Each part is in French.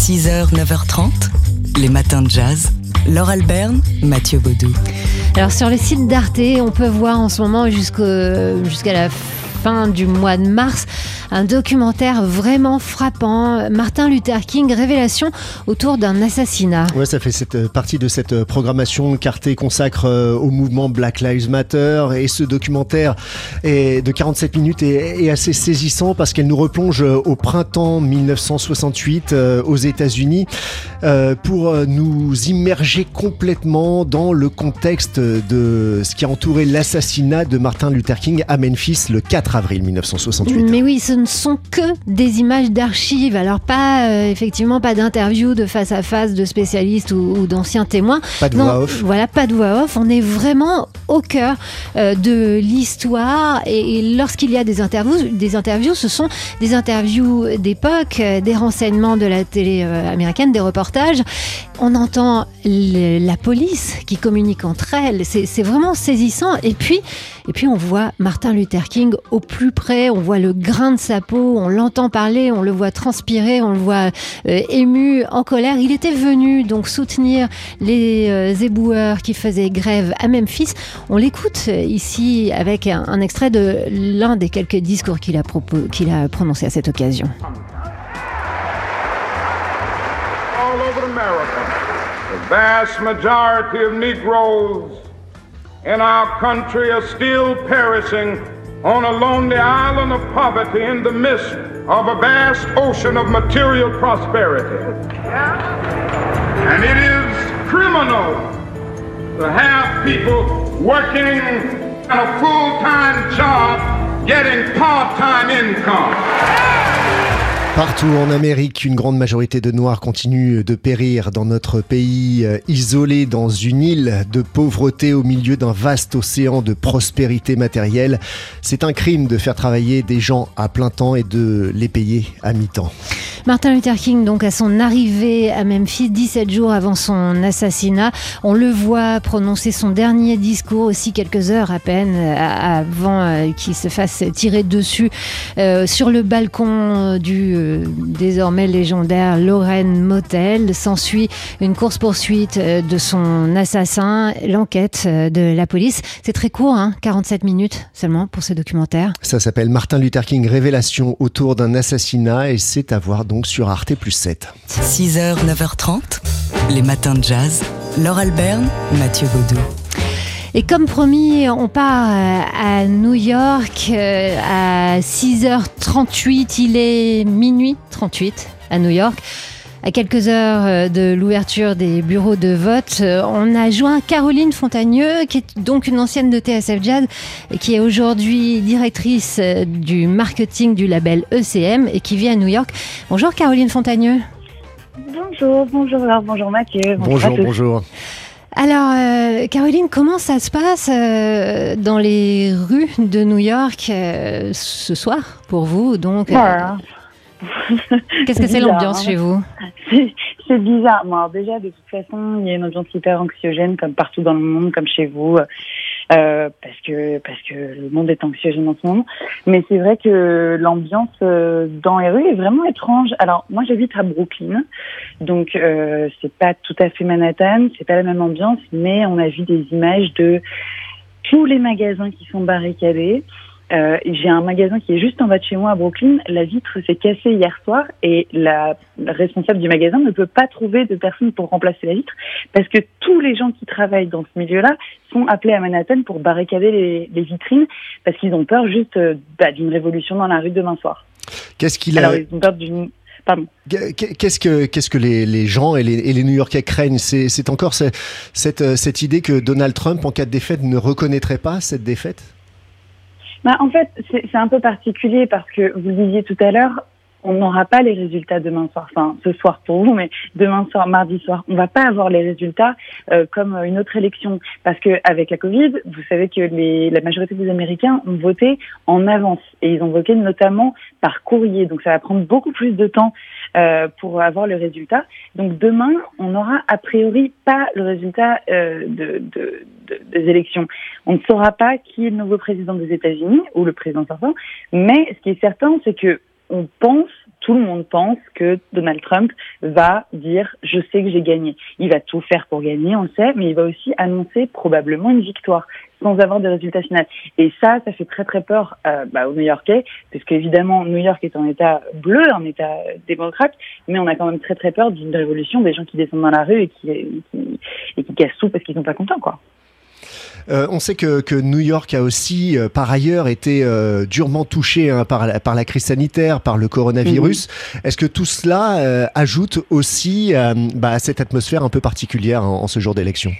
6h, 9h30, les matins de jazz. Laure Alberne, Mathieu Baudou. Alors sur le site d'Arte, on peut voir en ce moment jusqu'à la du mois de mars un documentaire vraiment frappant. Martin Luther King, révélation autour d'un assassinat. Ouais, ça fait cette euh, partie de cette euh, programmation qu'Arte consacre euh, au mouvement Black Lives Matter. Et ce documentaire est de 47 minutes est, assez saisissant parce qu'elle nous replonge au printemps 1968 aux États-Unis pour nous immerger complètement dans le contexte de ce qui a entouré l'assassinat de Martin Luther King à Memphis le 4 avril 1968. Mais oui, ce ne sont que des images d'archives. Alors pas euh, effectivement pas d'interviews de face à face de spécialistes ou, d'anciens témoins. Pas de voix off. Voilà, pas de voix off. On est vraiment au cœur euh, de l'histoire. Et, lorsqu'il y a des interviews, des interviews, ce sont des interviews d'époque, euh, des renseignements de la télé américaine, des reportages. On entend la police qui communique entre elles. C'est vraiment saisissant. Et puis, et puis on voit Martin Luther King au plus près. On voit le grain de sa peau, on l'entend parler, on le voit transpirer, on le voit euh, ému, en colère. Il était venu donc soutenir les euh, éboueurs qui faisaient grève à Memphis. On l'écoute euh, ici avec un, extrait de l'un des quelques discours qu'il a, qu'il a prononcé à cette occasion. All over America, the vast majority of Negroes in our country are still perishing on a lonely island of poverty in the midst of a vast ocean of material prosperity. And it is criminal to have people working at a full-time job getting part-time income. Partout en Amérique, une grande majorité de Noirs continuent de périr dans notre pays, euh, isolés dans une île de pauvreté au milieu d'un vaste océan de prospérité matérielle. C'est un crime de faire travailler des gens à plein temps et de les payer à mi-temps. Martin Luther King, donc à son arrivée à Memphis, 17 jours avant son assassinat, on le voit prononcer son dernier discours aussi quelques heures à peine euh, avant euh, qu'il se fasse tirer dessus sur le balcon du désormais légendaire Lorraine Motel. S'ensuit une course-poursuite euh, de son assassin, l'enquête euh, de la police. C'est très court, 47 hein, minutes seulement pour ce documentaire. Ça s'appelle Martin Luther King Révélation autour d'un assassinat et c'est à voir donc sur Arte plus 7. 6h, 9h30, les matins de jazz. Laure Alberne, Mathieu Baudou. Et comme promis, on part euh, à New York euh, à 6h38. Il est minuit 38 à New York. À quelques heures euh, de l'ouverture des bureaux de vote, on a joint Caroline Fontagneux, qui est donc une ancienne de TSF Jazz, et qui est aujourd'hui directrice du marketing du label ECM et qui vit à New York. Bonjour Caroline Fontagneux. Bonjour, bonjour bonjour Mathieu. Bonjour, bonjour. Alors, euh, Caroline, comment ça se passe euh, dans les rues de New York euh, ce soir pour vous Donc, qu'est-ce que c'est l'ambiance chez vous? C'est bizarre. déjà, de toute façon, il y a une ambiance hyper anxiogène, comme partout dans le monde, comme chez vous. Euh, parce que parce que le monde est anxiogène en ce moment. Mais c'est vrai que l'ambiance euh, dans les rues est vraiment étrange. Alors moi j'habite à Brooklyn, donc euh, c'est pas tout à fait Manhattan, c'est pas la même ambiance, mais on a vu des images de tous les magasins qui sont barricadés. Euh, j'ai un magasin qui est juste en bas de chez moi à Brooklyn. La vitre s'est cassée hier soir et la responsable du magasin ne peut pas trouver de personne pour remplacer la vitre parce que tous les gens qui travaillent dans ce milieu-là sont appelés à Manhattan pour barricader les, vitrines parce qu'ils ont peur juste euh, bah, d'une révolution dans la rue demain soir. Qu'est-ce qu'il a... Alors ils ont peur d'une Qu'est-ce que, qu'est-ce que les, les gens et les, et les New-Yorkais craignent? C'est, c'est encore cette, cette idée que Donald Trump, en cas de défaite, ne reconnaîtrait pas cette défaite? Bah, En fait, c'est un peu particulier parce que vous le disiez tout à l'heure, on n'aura pas les résultats demain soir, enfin ce soir pour vous, mais demain soir, mardi soir, on va pas avoir les résultats euh, comme une autre élection, parce que avec la Covid, vous savez que les, la majorité des Américains ont voté en avance et ils ont voté notamment par courrier, donc ça va prendre beaucoup plus de temps euh, pour avoir le résultat. Donc demain, on n'aura a priori pas le résultat euh, de, de, des élections. On ne saura pas qui est le nouveau président des États-Unis ou le président sortant, mais ce qui est certain, c'est que on pense tout le monde pense que Donald Trump va dire je sais que j'ai gagné. Il va tout faire pour gagner, on sait, mais il va aussi annoncer probablement une victoire sans avoir de résultats finaux. Et ça, ça fait très très peur euh, bah, aux New-Yorkais, parce qu'évidemment, New York est en état bleu, en état démocrate, mais on a quand même très très peur d'une révolution, des gens qui descendent dans la rue et qui, qui, et qui cassent tout parce qu'ils sont pas contents, quoi. Euh, on sait que, que, New York a aussi, euh, par ailleurs, été euh, durement touché hein, par, la, par la crise sanitaire, par le coronavirus. Mhm. Est-ce que tout cela ajoute aussi bah, à cette atmosphère un peu particulière en, en ce jour d'élection?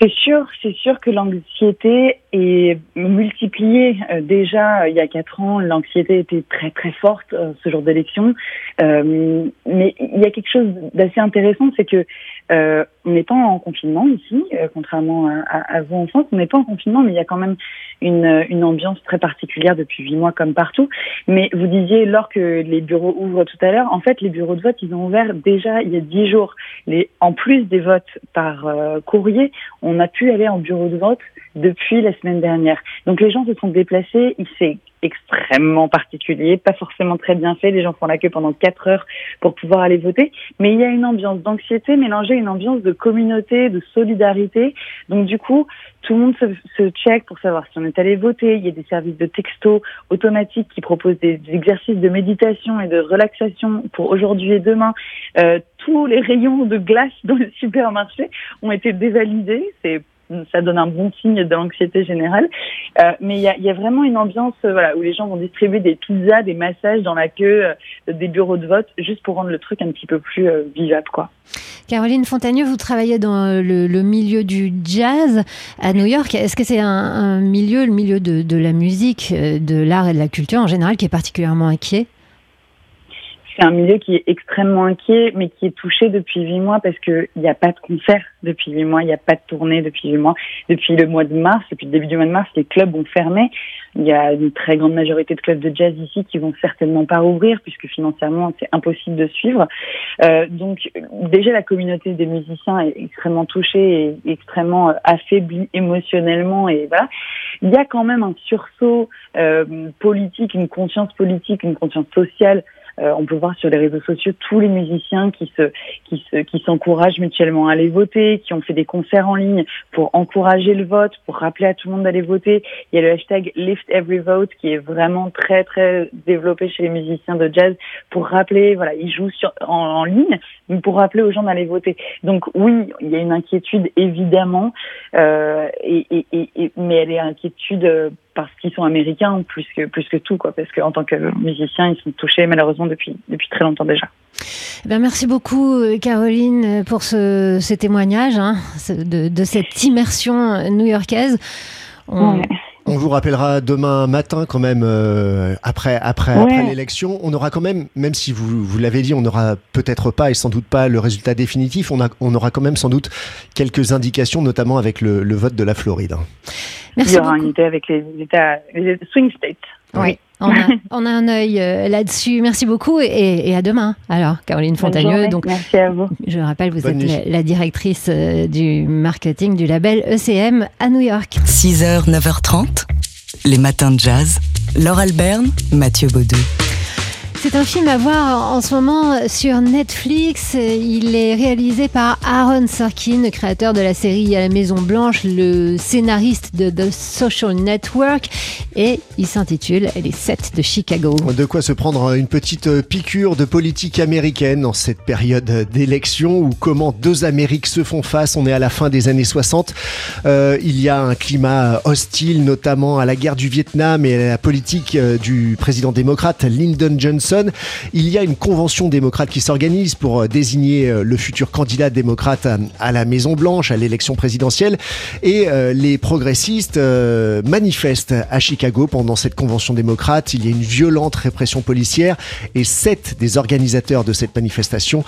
C'est sûr, c'est sûr que l'anxiété est multipliée. Euh, déjà, il y a quatre ans, l'anxiété était très très forte euh, ce jour d'élection. Euh, mais il y a quelque chose d'assez intéressant, c'est que euh, on n'est pas en confinement ici, euh, contrairement à, à, vous en France. On n'est pas en confinement, mais il y a quand même une, ambiance très particulière depuis huit mois, comme partout. Mais vous disiez lors que les bureaux ouvrent tout à l'heure, en fait, les bureaux de vote, ils ont ouvert déjà il y a dix jours. En plus des votes par euh, courrier, on a pu aller en bureau de vote depuis la semaine dernière. Donc les gens se sont déplacés. Il s'est extrêmement particulier, pas forcément très bien fait. Les gens font la queue pendant quatre heures pour pouvoir aller voter. Mais il y a une ambiance d'anxiété mélangée à une ambiance de communauté, de solidarité. Donc du coup, tout le monde se, se check pour savoir si on est allé voter. Il y a des services de texto automatiques qui proposent des, des exercices de méditation et de relaxation pour aujourd'hui et demain. Euh, tous les rayons de glace dans le supermarché ont été dévalidés. C'est ça donne un bon signe de l'anxiété générale. Euh, mais il y a, vraiment une ambiance euh, où les gens vont distribuer des pizzas, des massages dans la queue euh, des bureaux de vote, juste pour rendre le truc un petit peu plus euh, vivable. Quoi. Caroline Fontagneux, vous travaillez dans le, milieu du jazz à New York. Est-ce que c'est un, milieu, le milieu de la musique, de l'art et de la culture en général, qui est particulièrement inquiet? C'est un milieu qui est extrêmement inquiet, mais qui est touché depuis huit mois parce qu'il n'y a pas de concert depuis huit mois, il n'y a pas de tournée depuis huit mois. Depuis le mois de mars, depuis le début du mois de mars, les clubs ont fermé. Il y a une très grande majorité de clubs de jazz ici qui vont certainement pas rouvrir puisque financièrement c'est impossible de suivre. Euh, donc déjà la communauté des musiciens est extrêmement touchée et extrêmement euh, affaiblie émotionnellement et voilà. Il y a quand même un sursaut euh, politique, une conscience politique, une conscience sociale on peut voir sur les réseaux sociaux tous les musiciens qui se qui se qui s'encouragent mutuellement à aller voter, qui ont fait des concerts en ligne pour encourager le vote, pour rappeler à tout le monde d'aller voter. Il y a le hashtag Lift Every Vote qui est vraiment très très développé chez les musiciens de jazz pour rappeler voilà ils jouent sur, en, en ligne mais pour rappeler aux gens d'aller voter. Donc oui il y a une inquiétude évidemment euh, et, et, et, mais elle est inquiétude euh, parce qu'ils sont américains plus que plus que tout quoi parce qu'en tant que musiciens ils sont touchés malheureusement depuis depuis très longtemps déjà. Eh bien, merci beaucoup Caroline pour ce, ce témoignage hein, de, de, cette immersion new-yorkaise. On... Ouais. On vous rappellera demain matin quand même euh, après après, ouais. après l'élection. On aura quand même, même si vous vous l'avez dit, on n'aura peut-être pas et sans doute pas le résultat définitif. On, a, on aura quand même sans doute quelques indications, notamment avec le, le vote de la Floride. Merci Il y aura beaucoup. une idée avec les États, les swing states. Oui. On a, on a, un œil euh, là-dessus. Merci beaucoup et, et, à demain. Alors, Caroline Fontagneux. Donc, Merci à vous. Je rappelle, vous Bonne êtes la, la, directrice euh, du marketing du label ECM à New York. 6h, 9h30, les matins de jazz. Laure Alberne, Mathieu Baudou. C'est un film à voir en ce moment sur Netflix. Il est réalisé par Aaron Sorkin, créateur de la série à la Maison Blanche, le scénariste de The Social Network, et il s'intitule Les 7 de Chicago. De quoi se prendre une petite piqûre de politique américaine en cette période d'élection où comment deux Amériques se font face. On est à la fin des années 60. Euh, il y a un climat hostile, notamment à la guerre du Vietnam et à la politique du président démocrate Lyndon Johnson il y a une convention démocrate qui s'organise pour euh, désigner euh, le futur candidat démocrate à la Maison Blanche à l'élection présidentielle et euh, les progressistes manifestent à Chicago pendant cette convention démocrate. Il y a une violente répression policière et sept des organisateurs de cette manifestation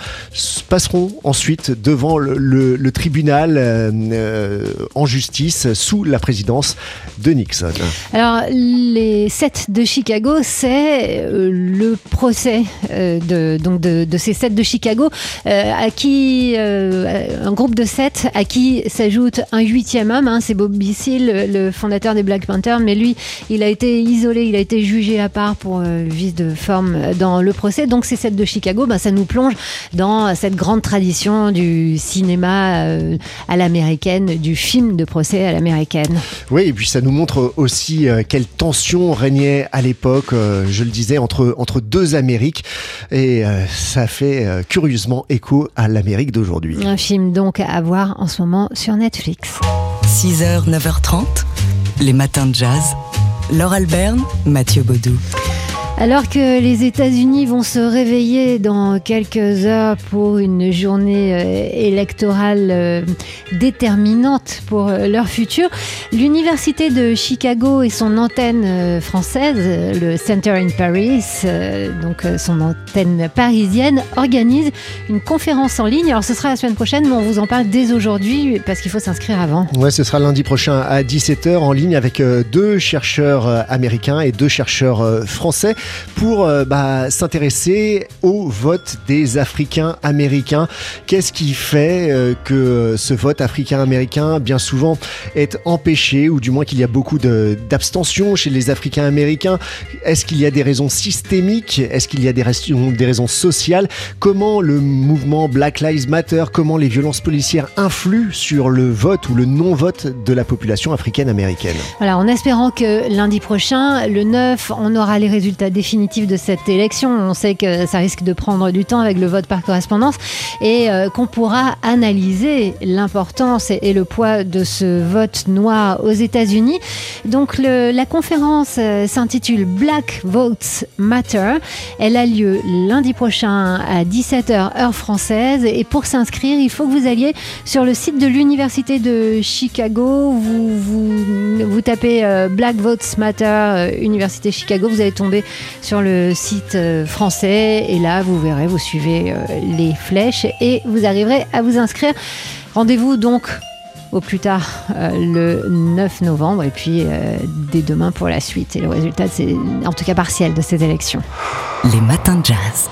passeront ensuite devant le, tribunal euh, en justice sous la présidence de Nixon. Alors les sept de Chicago, c'est le procès de, donc de, ces sept de Chicago, à qui un groupe de sept à qui s'ajoute un huitième homme, hein, c'est Bobby Seale, le fondateur des Black Panthers, mais lui, il a été isolé, il a été jugé à part pour vice de forme dans le procès. Donc ces sept de Chicago, bah, ça nous plonge dans cette grande tradition du cinéma à l'américaine, du film de procès à l'américaine. Oui, et puis ça nous montre aussi euh, quelle tension régnait à l'époque, euh, je le disais, entre, entre deux Amériques. Et euh, ça fait curieusement écho à l'Amérique d'aujourd'hui. Un film donc à voir en ce moment sur Netflix. 6h, 9h30, les matins de jazz. Laure Alberne, Mathieu Baudou. Alors que les États-Unis vont se réveiller dans quelques heures pour une journée euh, électorale euh, déterminante pour euh, leur futur, l'Université de Chicago et son antenne française, le Center in Paris, donc son antenne parisienne, organisent une conférence en ligne. Alors ce sera la semaine prochaine, mais on vous en parle dès aujourd'hui parce qu'il faut s'inscrire avant. Ouais, ce sera lundi prochain à 17h en ligne avec deux chercheurs américains et deux chercheurs français pour euh, bah, s'intéresser au vote des Africains américains. Qu'est-ce qui fait euh, que ce vote africain-américain, bien souvent, est empêché, ou du moins qu'il y a beaucoup d'abstention chez les Africains américains? Est-ce qu'il y a des raisons systémiques? Est-ce qu'il y a des raisons, des raisons sociales? Comment le mouvement Black Lives Matter, comment les violences policières influent sur le vote ou le non-vote de la population africaine-américaine Voilà, en espérant que lundi prochain, le 9, on aura les résultats définitifs de cette élection. On sait que ça risque de prendre du temps avec le vote par correspondance et euh, qu'on pourra analyser l'importance et, le poids de ce vote noir aux États-Unis. Donc la conférence euh, s'intitule Black Votes Matter. Elle a lieu lundi prochain à 17h heure française et pour s'inscrire, il faut que vous alliez sur le site de l'Université de Chicago. Vous, vous tapez euh, Black Votes Matter Université Chicago, vous allez tomber sur le site euh, français et là vous verrez, vous suivez euh, les flèches et vous arriverez à vous inscrire. Rendez-vous donc au plus tard euh, le 9 novembre et puis dès demain pour la suite. Et le résultat, c'est en tout cas partiel de ces élections. Les matins de jazz.